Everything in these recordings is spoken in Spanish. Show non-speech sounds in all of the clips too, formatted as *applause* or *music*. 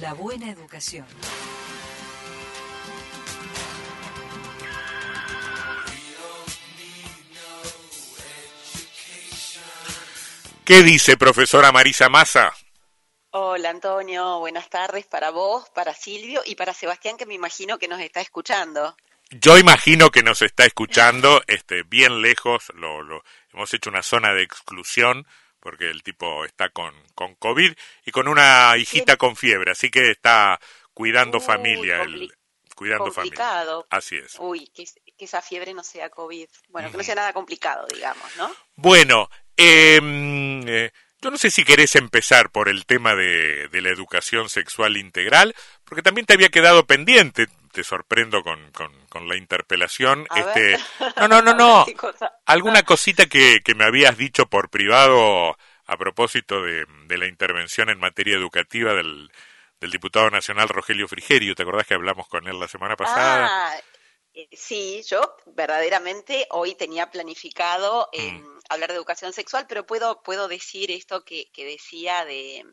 La buena educación. ¿Qué dice profesora Marisa Massa? Hola Antonio, buenas tardes para vos, para Silvio y para Sebastián que me imagino que nos está escuchando. Yo imagino que nos está escuchando este, bien lejos, lo, lo, hemos hecho una zona de exclusión porque el tipo está con, con COVID y con una hijita con fiebre, así que está cuidando Uy, familia. El, cuidando complicado. familia. Así es. Uy, que, que esa fiebre no sea COVID. Bueno, que no sea nada complicado, digamos, ¿no? Bueno, eh, eh, yo no sé si querés empezar por el tema de, de la educación sexual integral, porque también te había quedado pendiente, te sorprendo con, con, con la interpelación. A este, ver. no, no, no, no. *laughs* Alguna cosita que, que me habías dicho por privado a propósito de, de la intervención en materia educativa del, del diputado nacional Rogelio Frigerio. ¿Te acordás que hablamos con él la semana pasada? Ah, eh, sí, yo verdaderamente hoy tenía planificado eh, Mm. hablar de educación sexual, pero puedo, puedo decir esto que, que decía de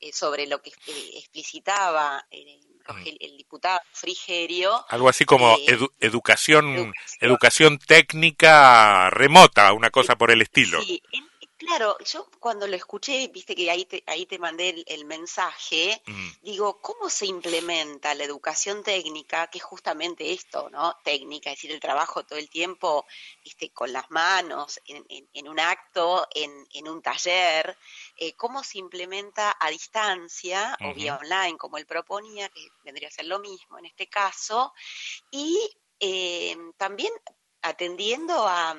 eh, sobre lo que eh, explicitaba eh, El diputado Frigerio. Algo así como eh, edu- educación, educación. educación técnica remota, una cosa por el estilo. Sí, claro, yo cuando lo escuché, viste que ahí te, ahí te mandé el, el mensaje, Mm, digo, ¿cómo se implementa la educación técnica, que es justamente esto, ¿no? Técnica, es decir, el trabajo todo el tiempo este, con las manos, en, en- en un acto, en, en un taller, eh, ¿cómo se implementa a distancia o vía online, como él proponía, que vendría a ser lo mismo en este caso, y eh, también atendiendo a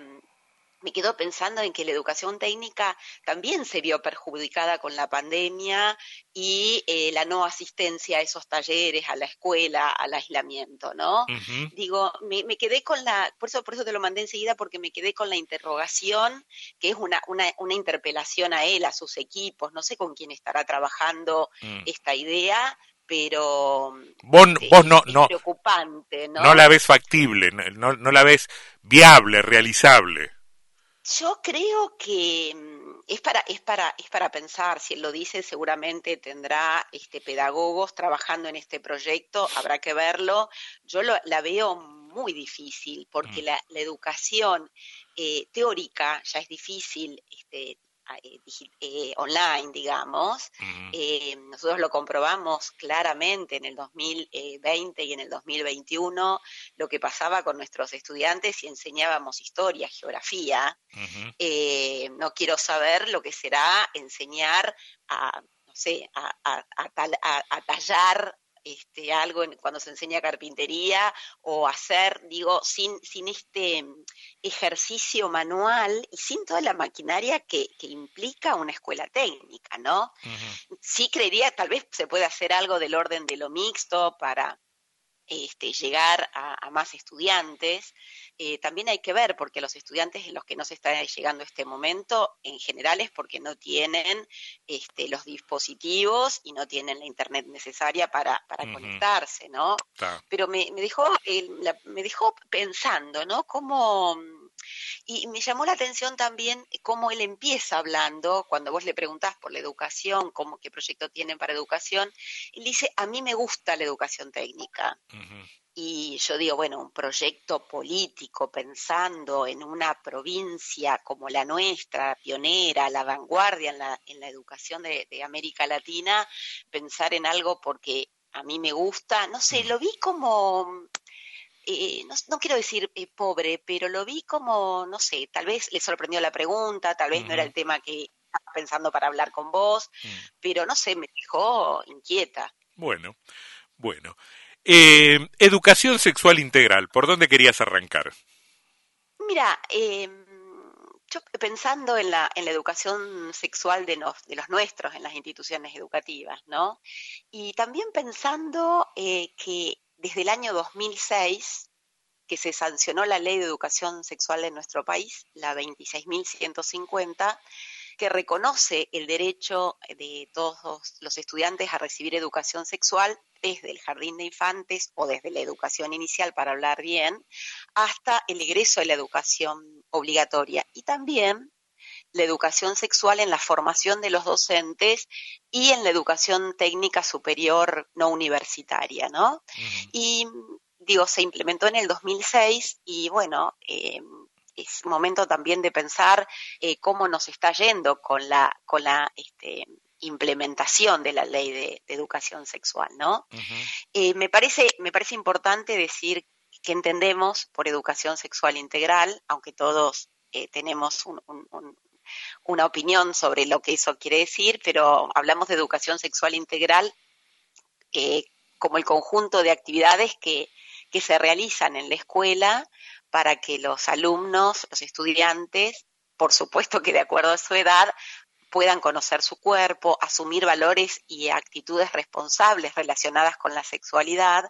me quedo pensando en que la educación técnica también se vio perjudicada con la pandemia y eh, la no asistencia a esos talleres, a la escuela, al aislamiento, ¿no? Digo, me, me quedé con la, por eso, por eso te lo mandé enseguida, porque me quedé con la interrogación, que es una, una, una interpelación a él, a sus equipos, no sé con quién estará trabajando Mm. esta idea, pero Vos, este, vos no, es no, preocupante, ¿no? no la ves factible, no la ves viable, realizable. Yo creo que mm, es para, es para, es para pensar, si él lo dice, seguramente tendrá este, pedagogos trabajando en este proyecto, habrá que verlo. Yo lo- la veo muy difícil, porque Mm. la, la educación eh, teórica ya es difícil este, eh, eh, online, digamos. Eh, nosotros lo comprobamos claramente en el 2020 y en el 2021, lo que pasaba con nuestros estudiantes si enseñábamos historia, geografía. Eh, no quiero saber lo que será enseñar a, no sé, a, a- a tal- a- a tallar este, algo en- cuando se enseña carpintería o hacer, digo, sin, sin este mm, ejercicio manual y sin toda la maquinaria que, que implica una escuela técnica, ¿no? Sí creería, tal vez se puede hacer algo del orden de lo mixto para este, llegar a, a más estudiantes. Eh, también hay que ver, porque los estudiantes en los que no se está llegando este momento, en general es porque no tienen este, los dispositivos y no tienen la internet necesaria para, conectarse, ¿no? Pero me, me dejó eh, la- me dejó pensando, ¿no? Cómo y me llamó la atención también cómo él empieza hablando cuando vos le preguntás por la educación, cómo qué proyecto tienen para educación, él dice a mí me gusta la educación técnica. Y yo digo, bueno, un proyecto político pensando en una provincia como la nuestra, pionera, la vanguardia en la, en la educación de, de América Latina, pensar en algo porque a mí me gusta, no sé, Mm. lo vi como, eh, no, no quiero decir eh, pobre, pero lo vi como, no sé, tal vez le sorprendió la pregunta, tal vez no era el tema que estaba pensando para hablar con vos, Mm. pero no sé, me dejó inquieta. Bueno, bueno. Eh, educación sexual integral, ¿por dónde querías arrancar? Mira, yo pensando en la, en la educación sexual de, nos- de los nuestros en las instituciones educativas, ¿no? Y también pensando que desde el año 2006, que se sancionó la ley de educación sexual de nuestro país, la 26.150, que reconoce el derecho de todos los estudiantes a recibir educación sexual desde el jardín de infantes o desde la educación inicial, para hablar bien, hasta el egreso de la educación obligatoria. Y también la educación sexual en la formación de los docentes y en la educación técnica superior no universitaria, ¿no? Y digo, se implementó en el 2006 y bueno, eh, es momento también de pensar eh, cómo nos está yendo con la, con la este, implementación de la ley de, educación sexual, ¿no? Eh, me, parece, me parece importante decir que entendemos por educación sexual integral, aunque todos eh, tenemos una opinión sobre lo que eso quiere decir, pero hablamos de educación sexual integral como el conjunto de actividades que, que se realizan en la escuela para que los alumnos, los estudiantes, por supuesto que de acuerdo a su edad, puedan conocer su cuerpo, asumir valores y actitudes responsables relacionadas con la sexualidad,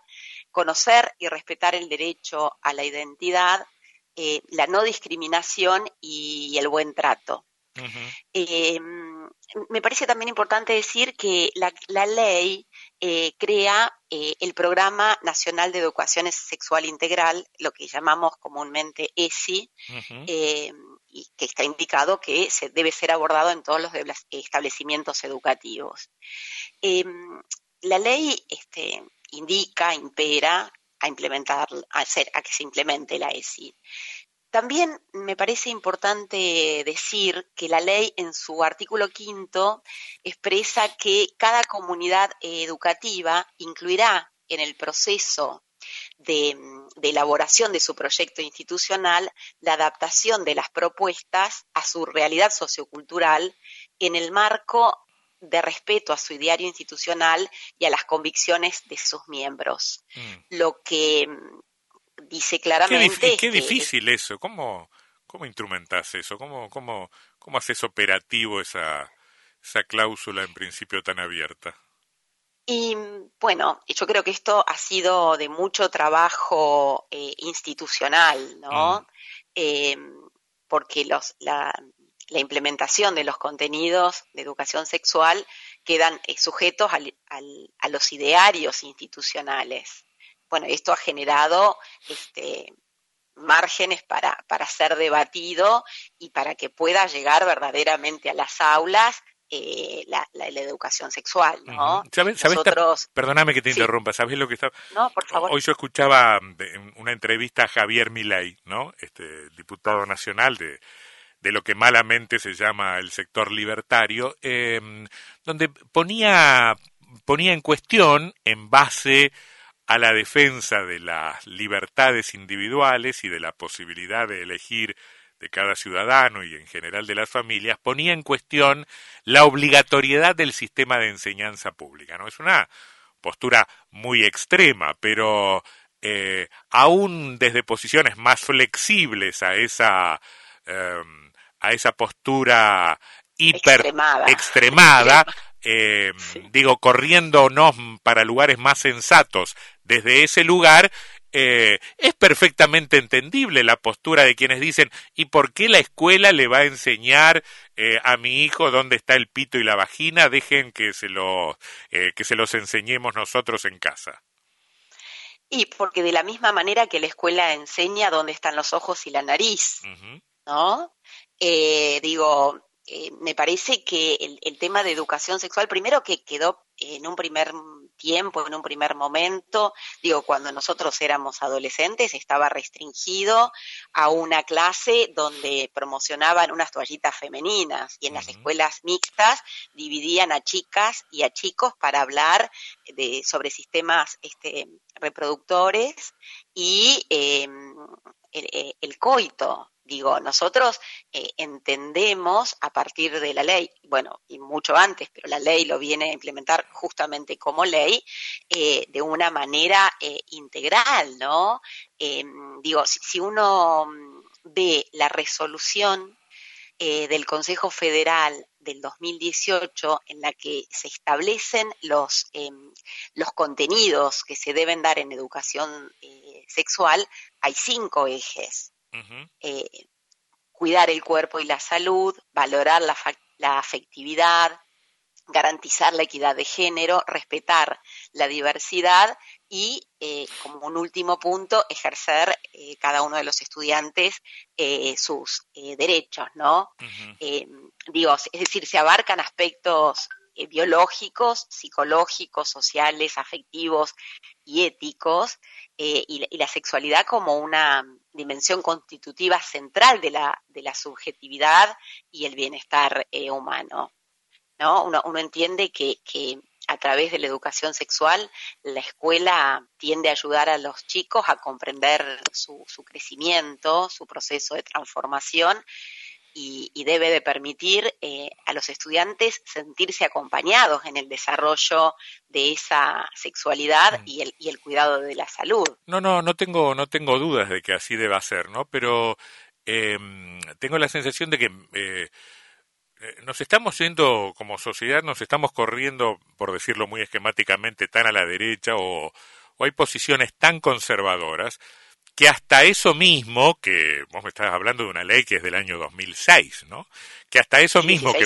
conocer y respetar el derecho a la identidad, eh, la no discriminación y el buen trato. Eh, me parece también importante decir que la, ley eh, crea el Programa Nacional de Educación Sexual Integral, lo que llamamos comúnmente ESI, y que está indicado que se debe ser abordado en todos los establecimientos educativos. Em, la ley este, indica, impera a implementar, a, hacer, a que se implemente la ESI. También me parece importante decir que la ley en su artículo quinto expresa que cada comunidad educativa incluirá en el proceso de, elaboración de su proyecto institucional la adaptación de las propuestas a su realidad sociocultural en el marco de respeto a su ideario institucional y a las convicciones de sus miembros. Mm. Lo que dice claramente... Qué, difícil eso, ¿cómo, cómo instrumentas eso? ¿Cómo, cómo, cómo haces operativo esa, esa cláusula en principio tan abierta? Y bueno, yo creo que esto ha sido de mucho trabajo eh, institucional, ¿no? Mm. Eh, porque los, la, la, implementación de los contenidos de educación sexual quedan eh, sujetos al, a los idearios institucionales. Bueno, esto ha generado este, márgenes para, para ser debatido y para que pueda llegar verdaderamente a las aulas eh, la, educación sexual, ¿no? perdóname que te interrumpa, ¿sabes lo que está? No, por favor. Hoy yo escuchaba una entrevista a Javier Milei, ¿no? Este diputado nacional de, de lo que malamente se llama el sector libertario, em, donde ponía, ponía en cuestión, en base a la defensa de las libertades individuales y de la posibilidad de elegir de cada ciudadano y en general de las familias, ponía en cuestión la obligatoriedad del sistema de enseñanza pública. ¿no? Es una postura muy extrema, pero eh, aún desde posiciones más flexibles a esa, em, a esa postura hiper extremada, em, digo, corriéndonos para lugares más sensatos desde ese lugar, eh, es perfectamente entendible la postura de quienes dicen ¿y por qué la escuela le va a enseñar eh, a mi hijo dónde está el pito y la vagina? Dejen que se, lo, eh, que se los enseñemos nosotros en casa. Y porque de la misma manera que la escuela enseña dónde están los ojos y la nariz, ¿no? digo, me parece que el, el, tema de educación sexual, primero que quedó en un primer tiempo, en un primer momento, digo, cuando nosotros éramos adolescentes, estaba restringido a una clase donde promocionaban unas toallitas femeninas y en las escuelas mixtas dividían a chicas y a chicos para hablar de, sobre sistemas este, reproductores y em, el, el, coito, Digo, nosotros eh, entendemos a partir de la ley, bueno, y mucho antes, pero la ley lo viene a implementar justamente como ley, eh, de una manera eh, integral, ¿no? Em, digo, si, uno mm, ve la resolución del Consejo Federal del 2018 en la que se establecen los, em, los contenidos que se deben dar en educación sexual, hay cinco ejes. Eh, cuidar el cuerpo y la salud, valorar la, afectividad, garantizar la equidad de género, respetar la diversidad y, eh, como un último punto, ejercer eh, cada uno de los estudiantes eh, sus derechos, ¿no? digo, es decir, se abarcan aspectos biológicos, psicológicos, sociales, afectivos y éticos, y, la sexualidad como una dimensión constitutiva central de la, de la subjetividad y el bienestar humano. ¿no? Uno, entiende que, a través de la educación sexual la escuela tiende a ayudar a los chicos a comprender su, crecimiento, su proceso de transformación y, debe de permitir eh, a los estudiantes sentirse acompañados en el desarrollo de esa sexualidad mm. y, el, y el cuidado de la salud. No, no, no tengo, no tengo dudas de que así deba ser, ¿no? Pero em, tengo la sensación de que eh, eh, nos estamos yendo como sociedad, nos estamos corriendo, por decirlo muy esquemáticamente, tan a la derecha o, hay posiciones tan conservadoras que hasta eso mismo, que vos me estás hablando de una ley que es del año 2006, ¿no? Que hasta eso mismo que,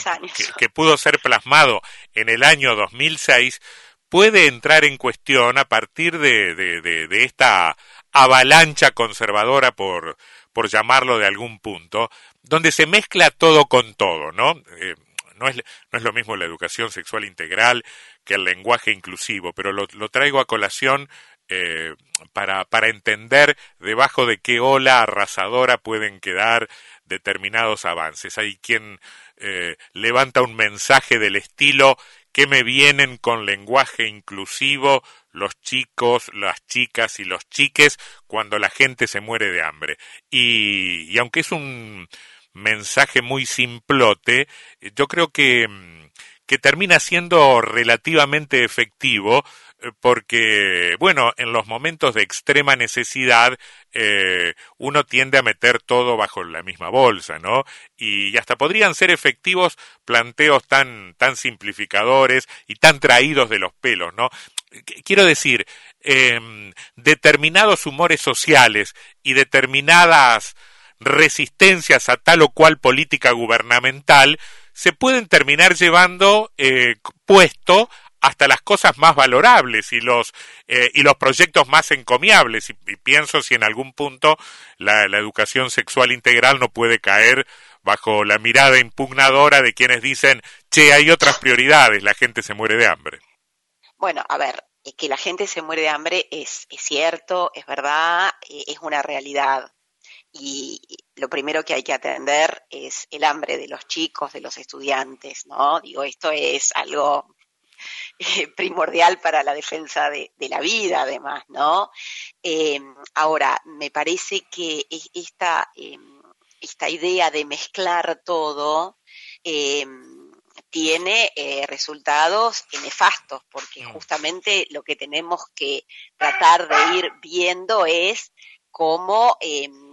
que, pudo ser plasmado en el año 2006 puede entrar en cuestión a partir de, de, de esta avalancha conservadora, por, por llamarlo de algún punto, donde se mezcla todo con todo, ¿no? Eh, no, es, no es lo mismo la educación sexual integral que el lenguaje inclusivo, pero lo, traigo a colación eh, para, para entender debajo de qué ola arrasadora pueden quedar determinados avances. Hay quien eh, levanta un mensaje del estilo que me vienen con lenguaje inclusivo los chicos, las chicas y los chiques cuando la gente se muere de hambre. Y, y aunque es un mensaje muy simplote, yo creo que, mm, que termina siendo relativamente efectivo porque, bueno, en los momentos de extrema necesidad eh, uno tiende a meter todo bajo la misma bolsa, ¿no? Y, hasta podrían ser efectivos planteos tan, tan simplificadores y tan traídos de los pelos, ¿no? Quiero decir, em, determinados humores sociales y determinadas resistencias a tal o cual política gubernamental se pueden terminar llevando eh, puesto hasta las cosas más valorables y los eh, y los proyectos más encomiables. Y, pienso si en algún punto la, educación sexual integral no puede caer bajo la mirada impugnadora de quienes dicen che hay otras prioridades la gente se muere de hambre bueno a ver que la gente se muere de hambre es, es cierto es verdad eh, es una realidad. Y lo primero que hay que atender es el hambre de los chicos, de los estudiantes, ¿no? Digo, esto es algo *laughs* eh, primordial para la defensa de, la vida, además, ¿no? Em, ahora, me parece que esta, em, esta idea de mezclar todo em, tiene eh, resultados nefastos, porque mm. justamente lo que tenemos que tratar de ir viendo es cómo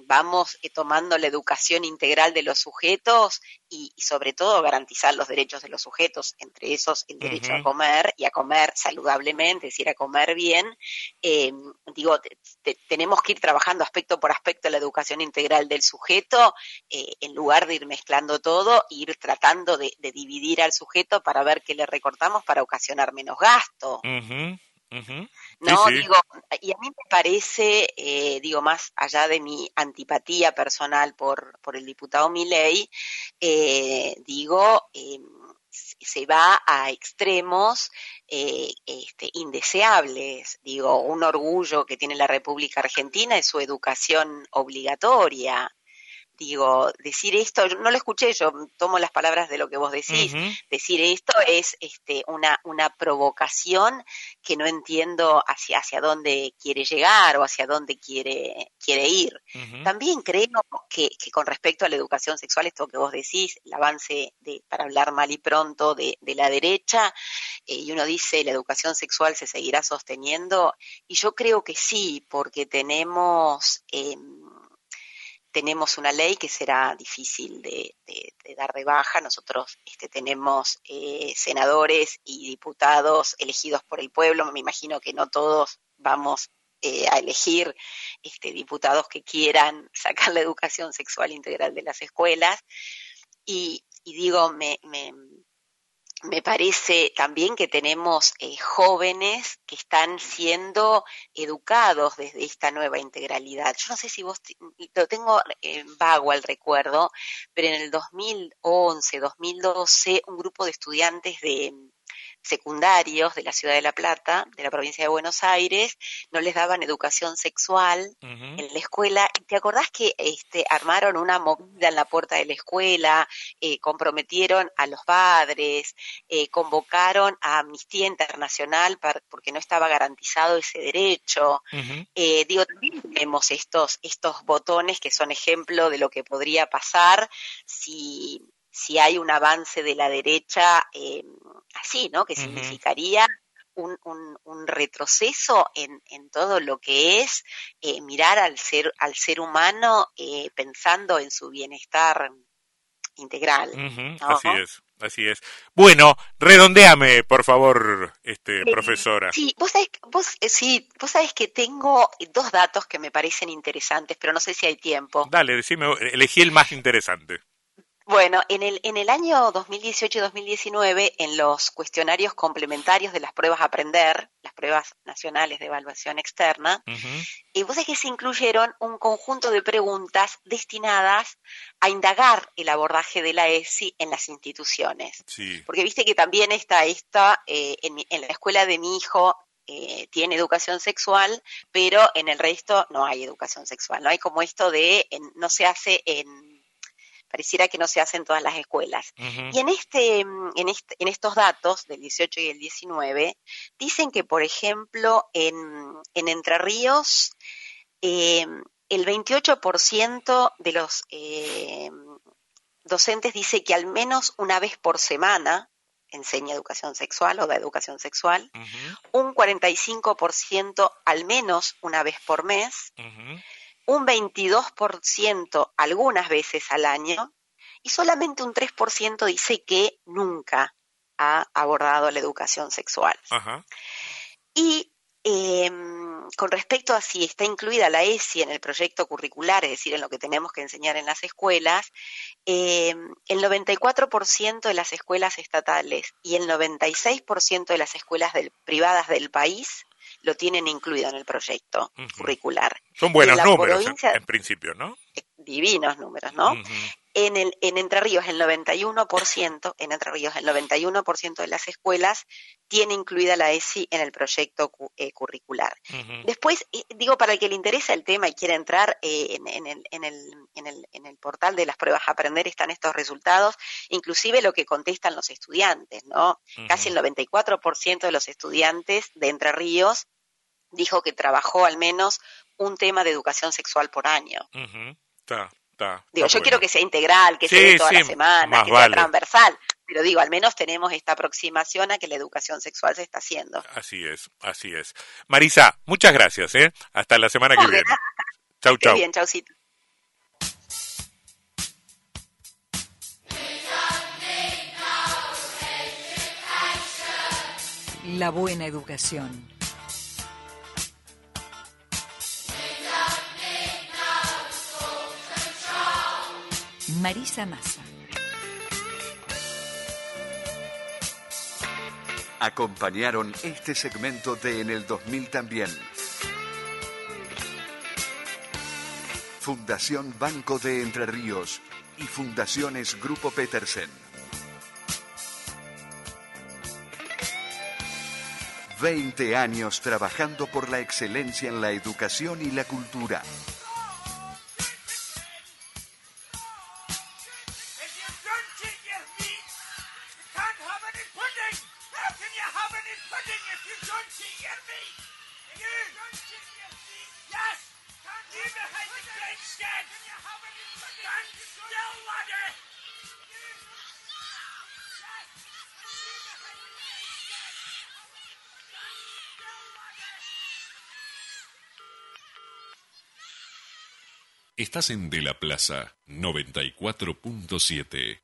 vamos eh, tomando la educación integral de los sujetos y, sobre todo garantizar los derechos de los sujetos, entre esos el derecho a comer y a comer saludablemente, es decir, a comer bien. Eh, digo, tenemos que ir trabajando aspecto por aspecto la educación integral del sujeto, eh, en lugar de ir mezclando todo, ir tratando de, dividir al sujeto para ver qué le recortamos para ocasionar menos gasto. No, digo, y a mí me parece, eh, digo, más allá de mi antipatía personal por, por el diputado Milei, eh, digo, eh, se va a extremos eh, este, indeseables. Digo, un orgullo que tiene la República Argentina es su educación obligatoria digo, decir esto, no lo escuché, yo tomo las palabras de lo que vos decís, decir esto es este, una, una provocación que no entiendo hacia, hacia dónde quiere llegar o hacia dónde quiere, quiere ir. También creo que, que, con respecto a la educación sexual, esto que vos decís, el avance de, para hablar mal y pronto de, de la derecha, eh, y uno dice la educación sexual se seguirá sosteniendo, y yo creo que sí, porque tenemos... Eh, tenemos una ley que será difícil de, dar de baja. Nosotros este, tenemos eh, senadores y diputados elegidos por el pueblo. Me imagino que no todos vamos eh, a elegir este, diputados que quieran *laughs* sacar la educación sexual integral de las escuelas. Y, digo, me, me parece también que tenemos eh, jóvenes que están siendo educados desde esta nueva integralidad. Yo no sé si vos lo tengo eh, vago al recuerdo, pero en el 2011, 2012, un grupo de estudiantes de secundarios de la ciudad de La Plata, de la provincia de Buenos Aires, no les daban educación sexual en la escuela. ¿Te acordás que este, armaron una movida en la puerta de la escuela, eh, comprometieron a los padres, eh, convocaron a Amnistía Internacional porque no estaba garantizado ese derecho? Eh, digo, también tenemos estos, estos botones que son ejemplo de lo que podría pasar si si hay un avance de la derecha eh, así, ¿no? Que significaría un, un, retroceso en, en, todo lo que es eh, mirar al ser, al ser humano eh, pensando en su bienestar integral. Así es. Así es. Bueno, redondeame, por favor, este, profesora. Sí, vos sabés, vos, sí, vos sabés que tengo dos datos que me parecen interesantes, pero no sé si hay tiempo. Dale, decime, elegí el más interesante. Bueno, en el, en el año 2018 y 2019, en los cuestionarios complementarios de las pruebas aprender, las pruebas nacionales de evaluación externa, y vos es que se incluyeron un conjunto de preguntas destinadas a indagar el abordaje de la ESI en las instituciones. Porque viste que también está esta, eh, en, la escuela de mi hijo eh, tiene educación sexual, pero en el resto no hay educación sexual, no hay como esto de, no se hace en pareciera que no se hace en todas las escuelas. Y en, este, en, este, en estos datos del 18 y el 19, dicen que, por ejemplo, en, en Entre Ríos, eh, el 28% de los eh, docentes dice que al menos una vez por semana enseña educación sexual o da educación sexual, un 45% al menos una vez por mes, un 22% algunas veces al año y solamente un 3% dice que nunca ha abordado la educación sexual. Y em, con respecto a si está incluida la ESI en el proyecto curricular, es decir, en lo que tenemos que enseñar en las escuelas, em, el 94% de las escuelas estatales y el 96% de las escuelas privadas del país lo tienen incluido en el proyecto curricular. Son buenos números en, principio, ¿no? Divinos números, ¿no? En, el, en Entre Ríos el 91%, en Entre Ríos el 91% de las escuelas tiene incluida la ESI en el proyecto eh, curricular. Después, eh, digo, para el que le interesa el tema y quiera entrar eh, en, el, en, el, en, el, en el portal de las pruebas a aprender están estos resultados, inclusive lo que contestan los estudiantes, ¿no? Casi el 94% de los estudiantes de Entre Ríos dijo que trabajó al menos un tema de educación sexual por año. Digo, yo quiero que sea integral, que sea toda la semana, que sea transversal, pero digo, al menos tenemos esta aproximación a que la educación sexual se está haciendo. Así es, así es. Marisa, muchas gracias, ¿eh? Hasta la semana que viene. Chau, chau. bien, chaucito. La buena educación Marisa Massa. Acompañaron este segmento de En el 2000 también. Fundación Banco de Entre Ríos y Fundaciones Grupo Petersen. 20 años trabajando por la excelencia en la educación y la cultura. Estás en De la Plaza 94.7.